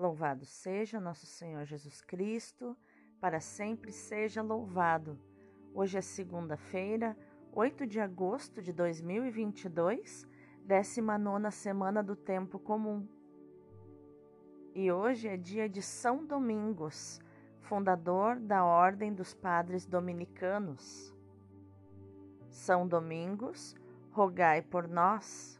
Louvado seja nosso Senhor Jesus Cristo, para sempre seja louvado. Hoje é segunda-feira, 8 de agosto de 2022, 19 semana do Tempo Comum. E hoje é dia de São Domingos, fundador da Ordem dos Padres Dominicanos. São Domingos, rogai por nós.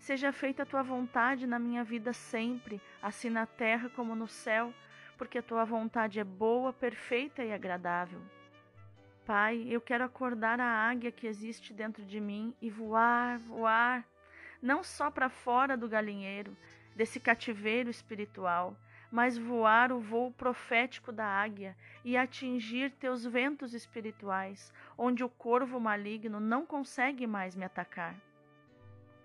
Seja feita a tua vontade na minha vida sempre, assim na terra como no céu, porque a tua vontade é boa, perfeita e agradável. Pai, eu quero acordar a águia que existe dentro de mim e voar, voar, não só para fora do galinheiro, desse cativeiro espiritual, mas voar o voo profético da águia e atingir teus ventos espirituais, onde o corvo maligno não consegue mais me atacar.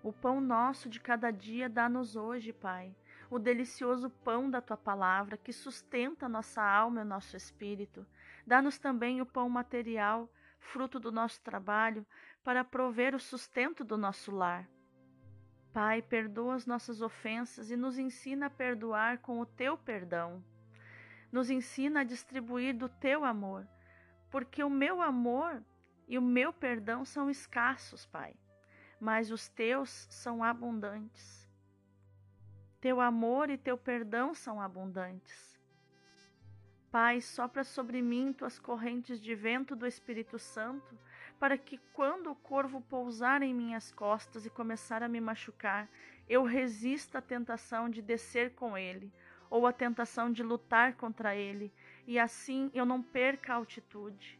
O pão nosso de cada dia dá-nos hoje, Pai, o delicioso pão da tua palavra que sustenta nossa alma e o nosso espírito. Dá-nos também o pão material, fruto do nosso trabalho, para prover o sustento do nosso lar. Pai, perdoa as nossas ofensas e nos ensina a perdoar com o teu perdão. Nos ensina a distribuir do teu amor, porque o meu amor e o meu perdão são escassos, Pai mas os teus são abundantes. Teu amor e teu perdão são abundantes. Pai, sopra sobre mim tuas correntes de vento do Espírito Santo, para que quando o corvo pousar em minhas costas e começar a me machucar, eu resista à tentação de descer com ele, ou à tentação de lutar contra ele, e assim eu não perca a altitude,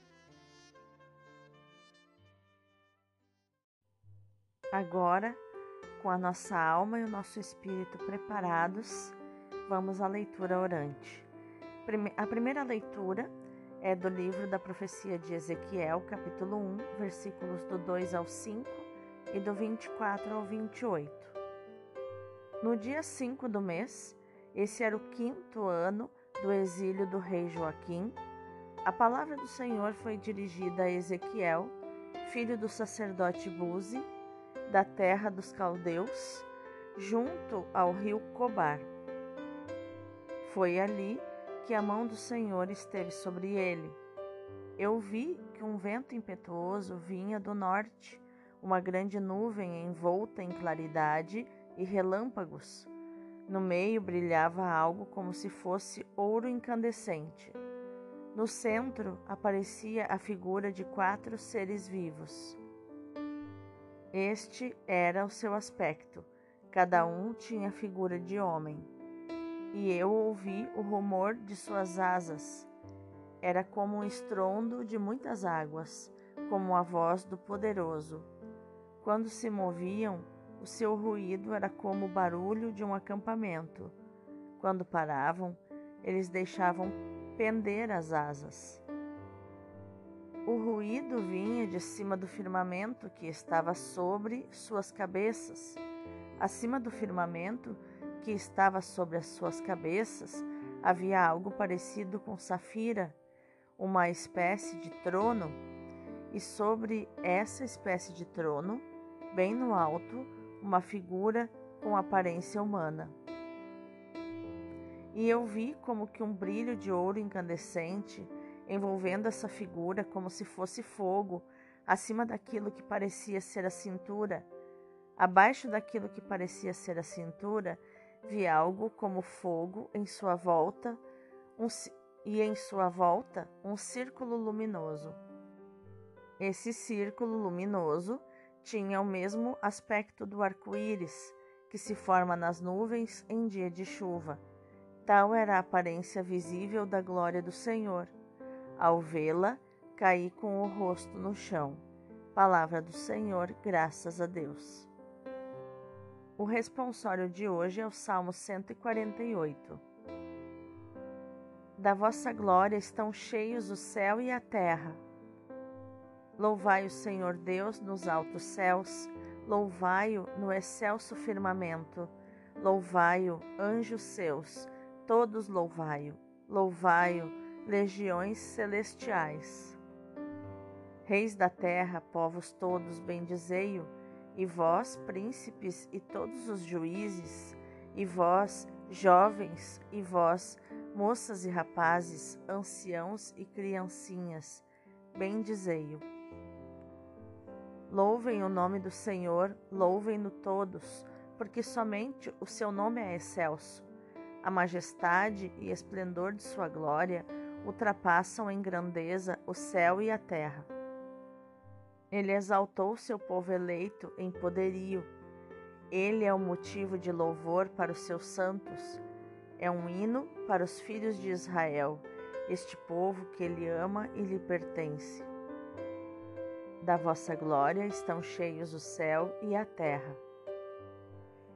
Agora, com a nossa alma e o nosso espírito preparados, vamos à leitura orante. A primeira leitura é do livro da profecia de Ezequiel, capítulo 1, versículos do 2 ao 5 e do 24 ao 28. No dia 5 do mês, esse era o quinto ano do exílio do rei Joaquim, a palavra do Senhor foi dirigida a Ezequiel, filho do sacerdote Buzi, da terra dos caldeus, junto ao rio Cobar. Foi ali que a mão do Senhor esteve sobre ele. Eu vi que um vento impetuoso vinha do norte, uma grande nuvem envolta em claridade e relâmpagos. No meio brilhava algo como se fosse ouro incandescente. No centro aparecia a figura de quatro seres vivos. Este era o seu aspecto, cada um tinha figura de homem e eu ouvi o rumor de suas asas. Era como um estrondo de muitas águas, como a voz do poderoso. Quando se moviam, o seu ruído era como o barulho de um acampamento. Quando paravam, eles deixavam pender as asas. O ruído vinha de cima do firmamento que estava sobre suas cabeças. Acima do firmamento, que estava sobre as suas cabeças havia algo parecido com safira, uma espécie de trono, e sobre essa espécie de trono, bem no alto, uma figura com aparência humana. E eu vi como que um brilho de ouro incandescente envolvendo essa figura como se fosse fogo, acima daquilo que parecia ser a cintura. Abaixo daquilo que parecia ser a cintura vi algo como fogo em sua volta um, e em sua volta um círculo luminoso. Esse círculo luminoso tinha o mesmo aspecto do arco-íris que se forma nas nuvens em dia de chuva. Tal era a aparência visível da glória do Senhor. Ao vê-la, caí com o rosto no chão. Palavra do Senhor, graças a Deus. O responsório de hoje é o Salmo 148. Da vossa glória estão cheios o céu e a terra. Louvai o Senhor Deus nos altos céus, louvai-o no excelso firmamento, louvai-o, anjos seus, todos louvai-o, louvai-o, legiões celestiais. Reis da terra, povos todos, bendizei-o, e vós, príncipes, e todos os juízes, e vós, jovens, e vós, moças e rapazes, anciãos e criancinhas, bendizei-o. Louvem o nome do Senhor, louvem-no todos, porque somente o seu nome é excelso. A majestade e esplendor de sua glória ultrapassam em grandeza o céu e a terra. Ele exaltou seu povo eleito em poderio. Ele é o motivo de louvor para os seus santos. É um hino para os filhos de Israel, este povo que ele ama e lhe pertence. Da vossa glória estão cheios o céu e a terra.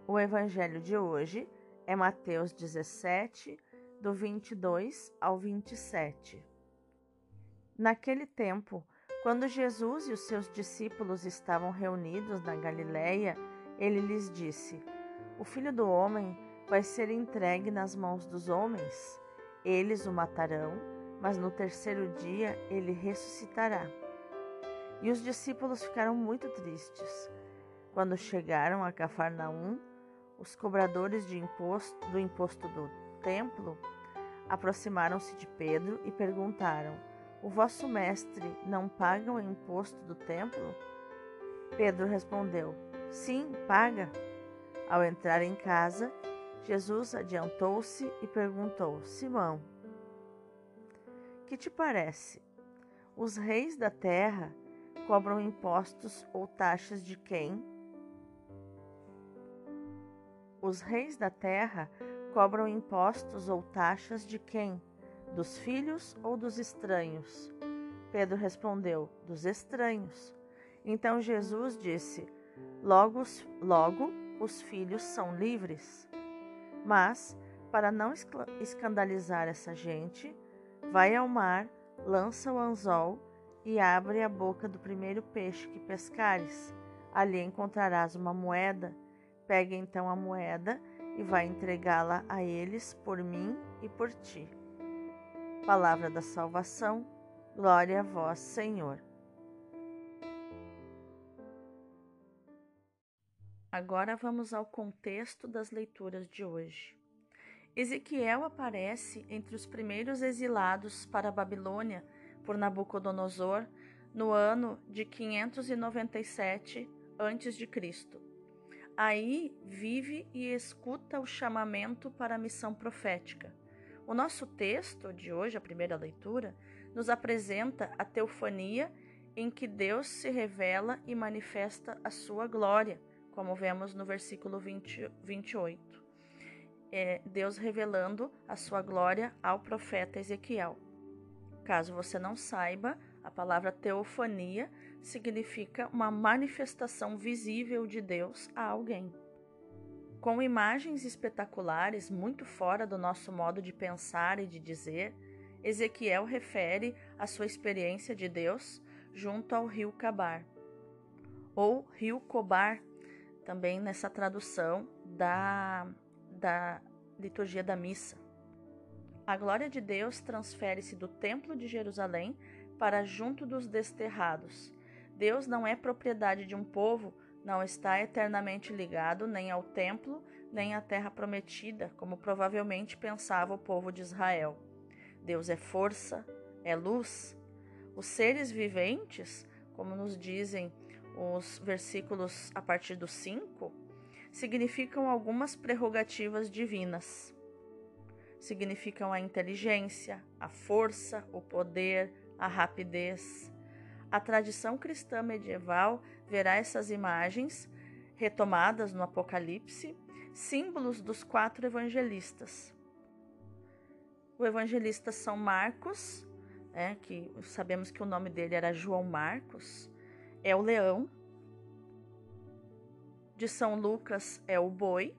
O evangelho de hoje é Mateus 17, do 22 ao 27. Naquele tempo, quando Jesus e os seus discípulos estavam reunidos na Galiléia, ele lhes disse: O filho do homem vai ser entregue nas mãos dos homens. Eles o matarão, mas no terceiro dia ele ressuscitará. E os discípulos ficaram muito tristes. Quando chegaram a Cafarnaum, os cobradores imposto, do imposto do templo aproximaram-se de Pedro e perguntaram: o vosso mestre não paga o imposto do templo? Pedro respondeu: Sim, paga. Ao entrar em casa, Jesus adiantou-se e perguntou: Simão, que te parece? Os reis da terra cobram impostos ou taxas de quem? Os reis da terra cobram impostos ou taxas de quem? Dos filhos ou dos estranhos? Pedro respondeu: Dos estranhos. Então Jesus disse: Logo, logo os filhos são livres. Mas, para não escandalizar essa gente, vai ao mar, lança o anzol e abre a boca do primeiro peixe que pescares. Ali encontrarás uma moeda. Pegue então a moeda e vai entregá-la a eles por mim e por ti. Palavra da salvação, glória a vós, Senhor. Agora vamos ao contexto das leituras de hoje. Ezequiel aparece entre os primeiros exilados para a Babilônia por Nabucodonosor no ano de 597 a.C. Aí vive e escuta o chamamento para a missão profética. O nosso texto de hoje, a primeira leitura, nos apresenta a teofania em que Deus se revela e manifesta a sua glória, como vemos no versículo 20, 28 é Deus revelando a sua glória ao profeta Ezequiel. Caso você não saiba, a palavra teofania significa uma manifestação visível de Deus a alguém. Com imagens espetaculares, muito fora do nosso modo de pensar e de dizer, Ezequiel refere a sua experiência de Deus junto ao rio Cabar, ou rio Cobar, também nessa tradução da da liturgia da missa. A glória de Deus transfere-se do Templo de Jerusalém para junto dos desterrados. Deus não é propriedade de um povo, não está eternamente ligado nem ao templo, nem à terra prometida, como provavelmente pensava o povo de Israel. Deus é força, é luz. Os seres viventes, como nos dizem os versículos a partir do 5, significam algumas prerrogativas divinas. Significam a inteligência, a força, o poder, a rapidez. A tradição cristã medieval verá essas imagens retomadas no Apocalipse, símbolos dos quatro evangelistas. O evangelista São Marcos, né, que sabemos que o nome dele era João Marcos, é o leão. De São Lucas é o boi,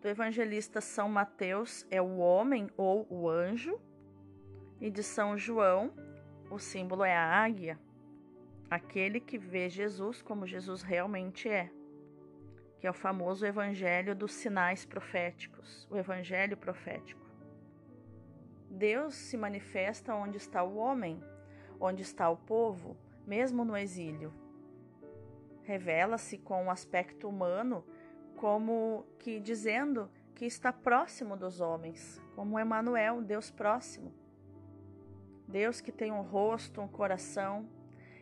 do evangelista São Mateus é o homem ou o anjo, e de São João o símbolo é a águia, aquele que vê Jesus como Jesus realmente é, que é o famoso evangelho dos sinais proféticos, o evangelho profético. Deus se manifesta onde está o homem, onde está o povo, mesmo no exílio revela-se com o um aspecto humano, como que dizendo que está próximo dos homens, como Emmanuel, Deus próximo. Deus que tem um rosto, um coração.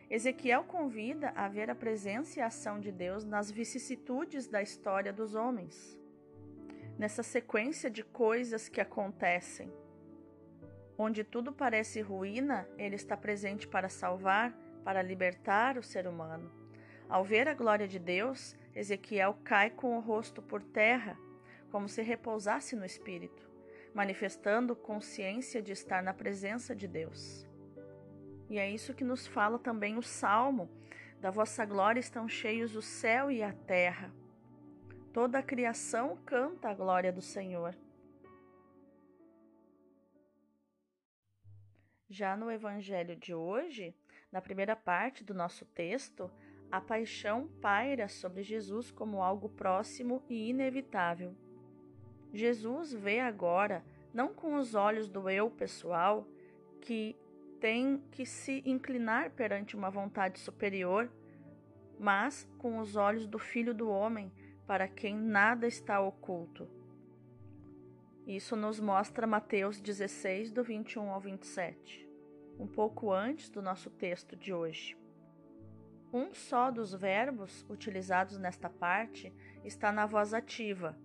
Ezequiel convida a ver a presença e a ação de Deus nas vicissitudes da história dos homens, nessa sequência de coisas que acontecem. Onde tudo parece ruína, ele está presente para salvar, para libertar o ser humano. Ao ver a glória de Deus, Ezequiel cai com o rosto por terra, como se repousasse no Espírito, manifestando consciência de estar na presença de Deus. E é isso que nos fala também o Salmo: da vossa glória estão cheios o céu e a terra. Toda a criação canta a glória do Senhor. Já no Evangelho de hoje, na primeira parte do nosso texto, a paixão paira sobre Jesus como algo próximo e inevitável. Jesus vê agora, não com os olhos do eu pessoal, que tem que se inclinar perante uma vontade superior, mas com os olhos do Filho do Homem, para quem nada está oculto. Isso nos mostra Mateus 16, do 21 ao 27, um pouco antes do nosso texto de hoje. Um só dos verbos utilizados nesta parte está na voz ativa,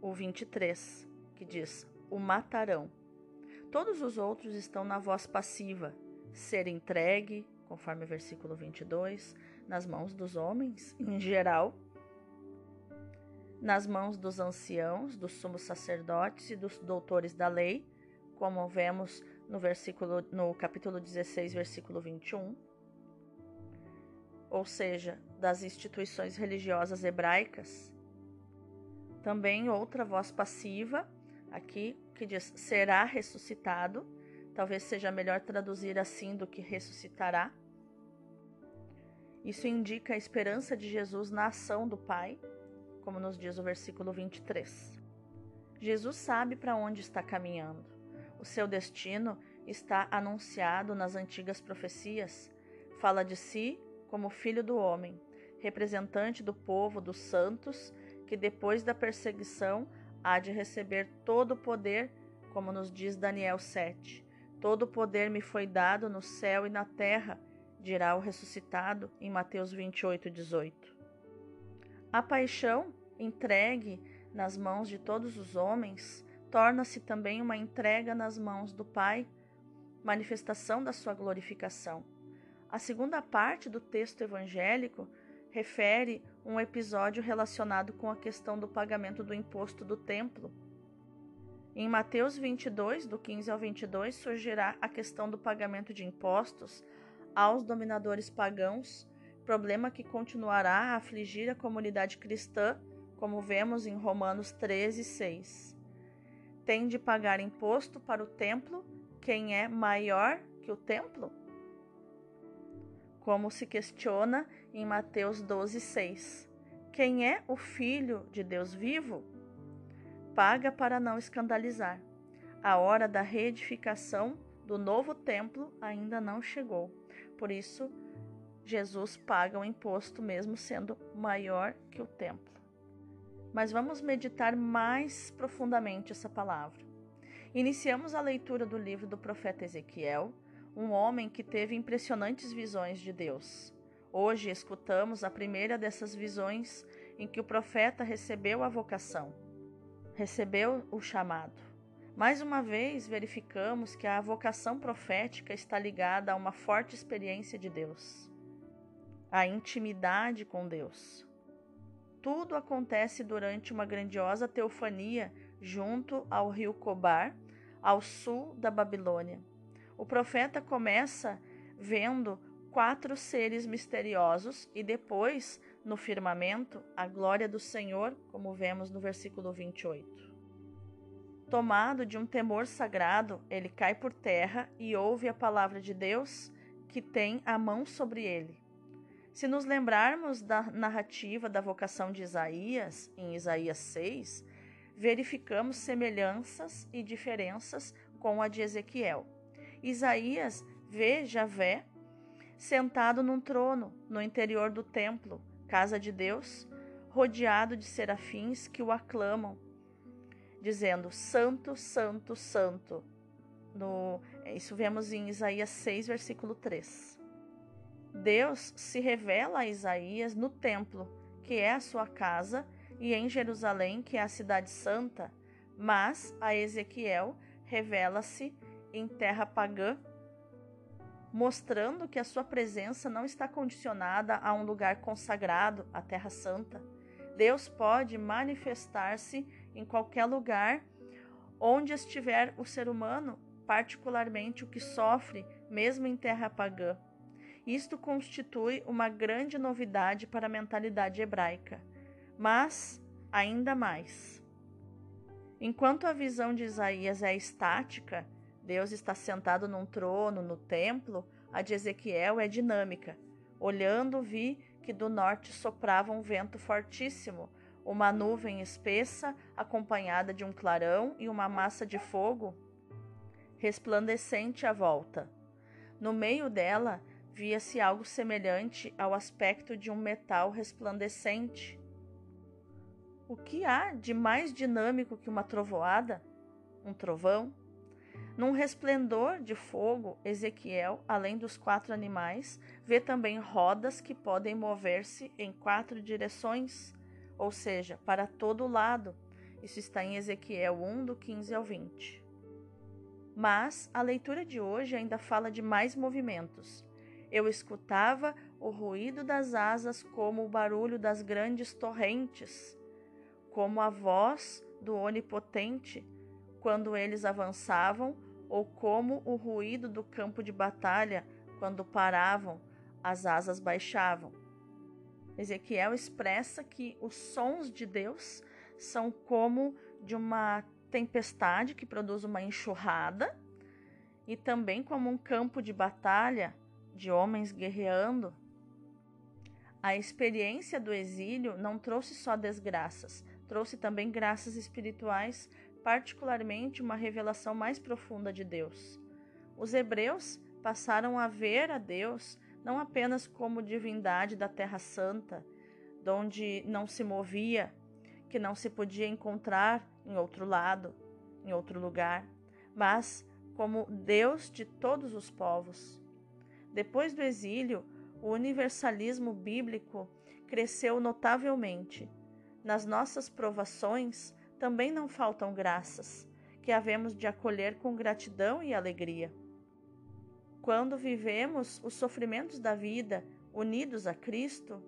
o 23, que diz: o matarão. Todos os outros estão na voz passiva, ser entregue, conforme o versículo 22, nas mãos dos homens, em geral, nas mãos dos anciãos, dos sumos sacerdotes e dos doutores da lei, como vemos no versículo no capítulo 16, versículo 21 ou seja, das instituições religiosas hebraicas, Também outra voz passiva, aqui, que diz será ressuscitado. Talvez seja melhor traduzir assim do que ressuscitará. Isso indica a esperança de Jesus na ação do Pai, como nos diz o versículo 23. Jesus sabe para onde está caminhando. O seu destino está anunciado nas antigas profecias. Fala de si como filho do homem, representante do povo dos santos, que depois da perseguição há de receber todo o poder, como nos diz Daniel 7. Todo o poder me foi dado no céu e na terra, dirá o ressuscitado em Mateus 28, 18. A paixão entregue nas mãos de todos os homens torna-se também uma entrega nas mãos do Pai, manifestação da sua glorificação. A segunda parte do texto evangélico refere um episódio relacionado com a questão do pagamento do imposto do templo. Em Mateus 22, do 15 ao 22, surgirá a questão do pagamento de impostos aos dominadores pagãos, problema que continuará a afligir a comunidade cristã, como vemos em Romanos 13, 6. Tem de pagar imposto para o templo quem é maior que o templo? como se questiona em Mateus 12:6. Quem é o filho de Deus vivo? Paga para não escandalizar. A hora da reedificação do novo templo ainda não chegou. Por isso, Jesus paga o imposto mesmo sendo maior que o templo. Mas vamos meditar mais profundamente essa palavra. Iniciamos a leitura do livro do profeta Ezequiel, um homem que teve impressionantes visões de Deus. Hoje escutamos a primeira dessas visões em que o profeta recebeu a vocação, recebeu o chamado. Mais uma vez verificamos que a vocação profética está ligada a uma forte experiência de Deus, a intimidade com Deus. Tudo acontece durante uma grandiosa teofania junto ao rio Cobar, ao sul da Babilônia. O profeta começa vendo quatro seres misteriosos e depois, no firmamento, a glória do Senhor, como vemos no versículo 28. Tomado de um temor sagrado, ele cai por terra e ouve a palavra de Deus, que tem a mão sobre ele. Se nos lembrarmos da narrativa da vocação de Isaías, em Isaías 6, verificamos semelhanças e diferenças com a de Ezequiel. Isaías vê Javé sentado num trono no interior do templo, casa de Deus, rodeado de serafins que o aclamam, dizendo: Santo, Santo, Santo. No, isso vemos em Isaías 6, versículo 3. Deus se revela a Isaías no templo, que é a sua casa, e em Jerusalém, que é a cidade santa, mas a Ezequiel revela-se em terra pagã, mostrando que a sua presença não está condicionada a um lugar consagrado, a Terra Santa. Deus pode manifestar-se em qualquer lugar onde estiver o ser humano, particularmente o que sofre, mesmo em terra pagã. Isto constitui uma grande novidade para a mentalidade hebraica. Mas, ainda mais. Enquanto a visão de Isaías é estática, Deus está sentado num trono no templo, a de Ezequiel é dinâmica. Olhando, vi que do norte soprava um vento fortíssimo, uma nuvem espessa, acompanhada de um clarão e uma massa de fogo resplandecente à volta. No meio dela via-se algo semelhante ao aspecto de um metal resplandecente. O que há de mais dinâmico que uma trovoada? Um trovão? Num resplendor de fogo, Ezequiel, além dos quatro animais, vê também rodas que podem mover-se em quatro direções, ou seja, para todo lado. Isso está em Ezequiel 1, do 15 ao 20. Mas a leitura de hoje ainda fala de mais movimentos. Eu escutava o ruído das asas como o barulho das grandes torrentes, como a voz do Onipotente, quando eles avançavam ou como o ruído do campo de batalha quando paravam, as asas baixavam. Ezequiel expressa que os sons de Deus são como de uma tempestade que produz uma enxurrada e também como um campo de batalha de homens guerreando. A experiência do exílio não trouxe só desgraças, trouxe também graças espirituais, particularmente uma revelação mais profunda de Deus. Os hebreus passaram a ver a Deus não apenas como divindade da Terra Santa, onde não se movia, que não se podia encontrar em outro lado, em outro lugar, mas como Deus de todos os povos. Depois do exílio, o universalismo bíblico cresceu notavelmente. Nas nossas provações também não faltam graças, que havemos de acolher com gratidão e alegria. Quando vivemos os sofrimentos da vida unidos a Cristo,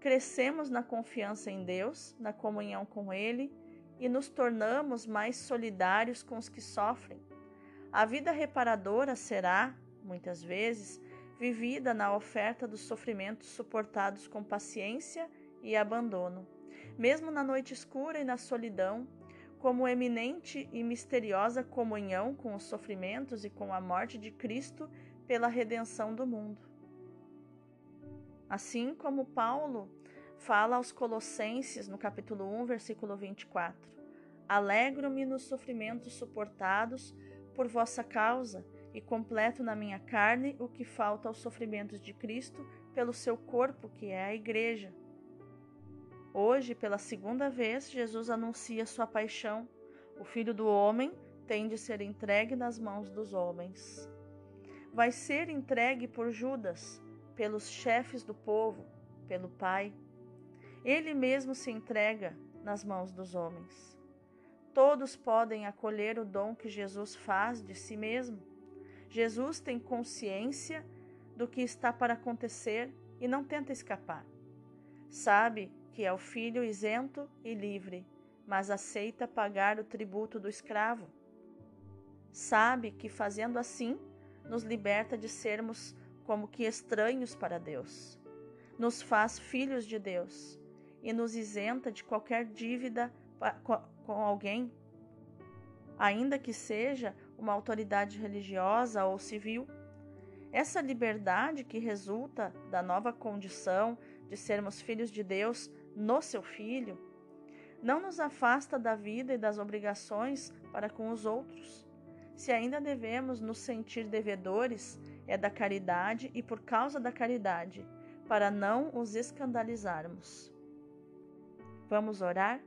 crescemos na confiança em Deus, na comunhão com Ele e nos tornamos mais solidários com os que sofrem. A vida reparadora será, muitas vezes, vivida na oferta dos sofrimentos suportados com paciência e abandono, mesmo na noite escura e na solidão, como eminente e misteriosa comunhão com os sofrimentos e com a morte de Cristo pela redenção do mundo. Assim como Paulo fala aos Colossenses no capítulo 1, versículo 24: Alegro-me nos sofrimentos suportados por vossa causa e completo na minha carne o que falta aos sofrimentos de Cristo pelo seu corpo, que é a Igreja. Hoje, pela segunda vez, Jesus anuncia sua paixão. O Filho do Homem tem de ser entregue nas mãos dos homens. Vai ser entregue por Judas, pelos chefes do povo, pelo Pai. Ele mesmo se entrega nas mãos dos homens. Todos podem acolher o dom que Jesus faz de si mesmo. Jesus tem consciência do que está para acontecer e não tenta escapar. Sabe que é o filho isento e livre, mas aceita pagar o tributo do escravo. Sabe que fazendo assim nos liberta de sermos como que estranhos para Deus. Nos faz filhos de Deus e nos isenta de qualquer dívida com alguém, ainda que seja uma autoridade religiosa ou civil. Essa liberdade que resulta da nova condição de sermos filhos de Deus no seu Filho não nos afasta da vida e das obrigações para com os outros. Se ainda devemos nos sentir devedores, é da caridade e por causa da caridade, para não os escandalizarmos. Vamos orar?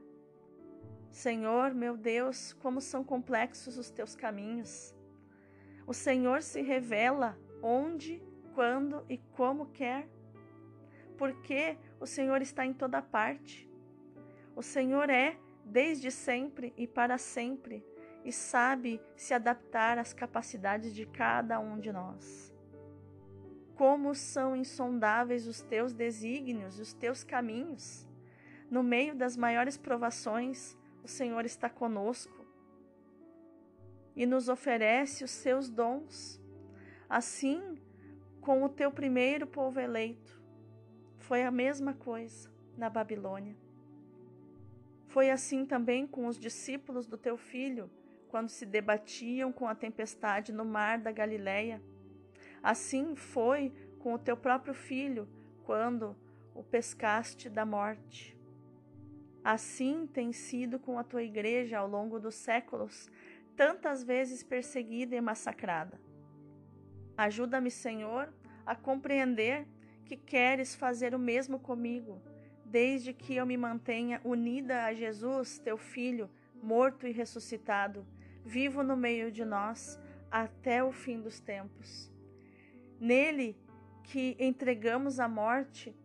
Senhor, meu Deus, como são complexos os teus caminhos. O Senhor se revela onde, quando e como quer, porque o Senhor está em toda parte. O Senhor é desde sempre e para sempre e sabe se adaptar às capacidades de cada um de nós. Como são insondáveis os teus desígnios os teus caminhos. No meio das maiores provações, o Senhor está conosco e nos oferece os seus dons. Assim, com o teu primeiro povo eleito, foi a mesma coisa na Babilônia. Foi assim também com os discípulos do teu filho, quando se debatiam com a tempestade no mar da Galileia. Assim foi com o teu próprio filho, quando o pescaste da morte. Assim tem sido com a tua igreja ao longo dos séculos, tantas vezes perseguida e massacrada. Ajuda-me, Senhor, a compreender que queres fazer o mesmo comigo, desde que eu me mantenha unida a Jesus, teu Filho, morto e ressuscitado, vivo no meio de nós até o fim dos tempos. Nele, que entregamos à morte,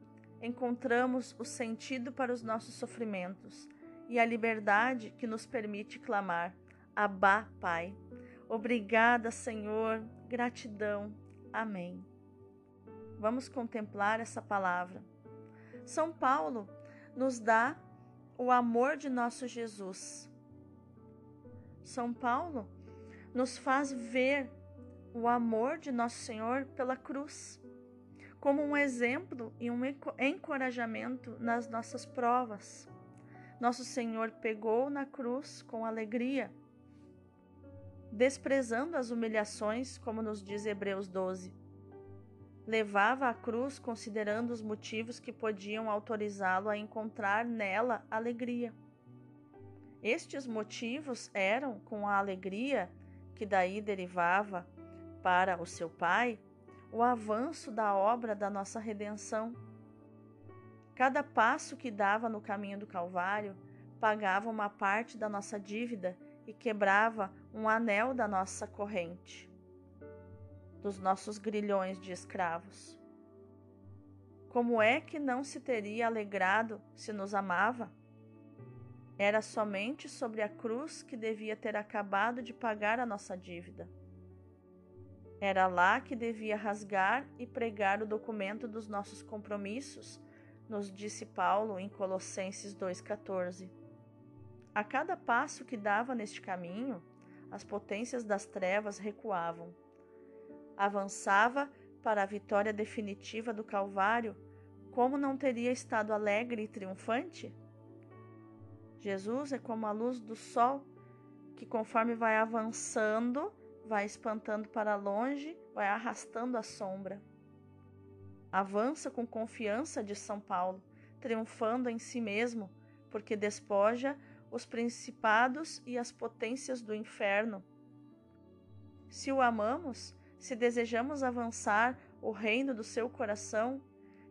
encontramos o sentido para os nossos sofrimentos e a liberdade que nos permite clamar: Abá, Pai. Obrigada, Senhor. Gratidão. Amém. Vamos contemplar essa palavra. São Paulo nos dá o amor de nosso Jesus. São Paulo nos faz ver o amor de nosso Senhor pela cruz, como um exemplo e um encorajamento nas nossas provas. nosso Senhor pegou na cruz com alegria, desprezando as humilhações, como nos diz Hebreus 12. Levava a cruz considerando os motivos que podiam autorizá-lo a encontrar nela alegria. Estes motivos eram, com a alegria que daí derivava para o seu Pai, o avanço da obra da nossa redenção. Cada passo que dava no caminho do Calvário pagava uma parte da nossa dívida e quebrava um anel da nossa corrente, dos nossos grilhões de escravos. Como é que não se teria alegrado se nos amava? Era somente sobre a cruz que devia ter acabado de pagar a nossa dívida. Era lá que devia rasgar e pregar o documento dos nossos compromissos, nos disse Paulo em Colossenses 2,14. A cada passo que dava neste caminho, as potências das trevas recuavam. Avançava para a vitória definitiva do Calvário, como não teria estado alegre e triunfante? Jesus é como a luz do sol, que conforme vai avançando, vai espantando para longe, vai arrastando a sombra. Avança com confiança de São Paulo, triunfando em si mesmo, porque despoja os principados e as potências do inferno. Se o amamos, se desejamos avançar o reino do seu coração,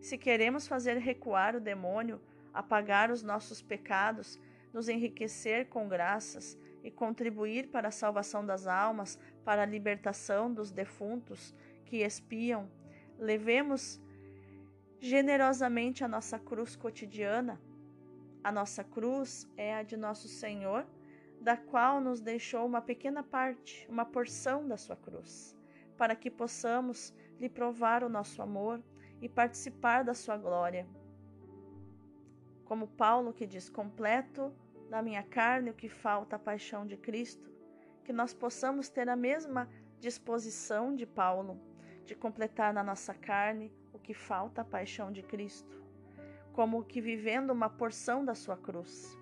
se queremos fazer recuar o demônio, apagar os nossos pecados, nos enriquecer com graças, e contribuir para a salvação das almas, para a libertação dos defuntos que espiam, levemos generosamente a nossa cruz cotidiana. A nossa cruz é a de nosso Senhor, da qual nos deixou uma pequena parte, uma porção da sua cruz, para que possamos lhe provar o nosso amor e participar da sua glória. Como Paulo que diz: completo na minha carne o que falta a paixão de Cristo, que nós possamos ter a mesma disposição de Paulo, de completar na nossa carne o que falta a paixão de Cristo, como que vivendo uma porção da sua cruz.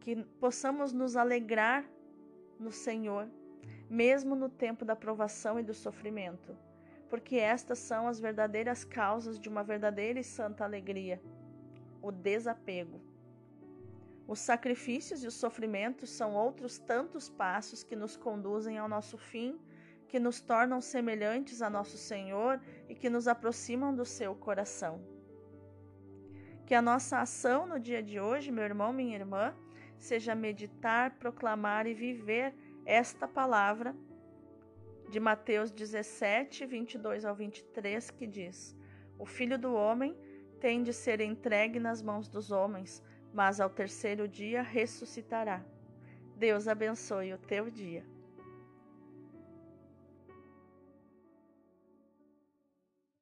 Que possamos nos alegrar no Senhor, mesmo no tempo da provação e do sofrimento, porque estas são as verdadeiras causas de uma verdadeira e santa alegria, o desapego os sacrifícios e os sofrimentos são outros tantos passos que nos conduzem ao nosso fim, que nos tornam semelhantes a nosso Senhor e que nos aproximam do seu coração. Que a nossa ação no dia de hoje, meu irmão, minha irmã, seja meditar, proclamar e viver esta palavra de Mateus 17, 22 ao 23, que diz: O filho do homem tem de ser entregue nas mãos dos homens mas ao terceiro dia ressuscitará. Deus abençoe o teu dia.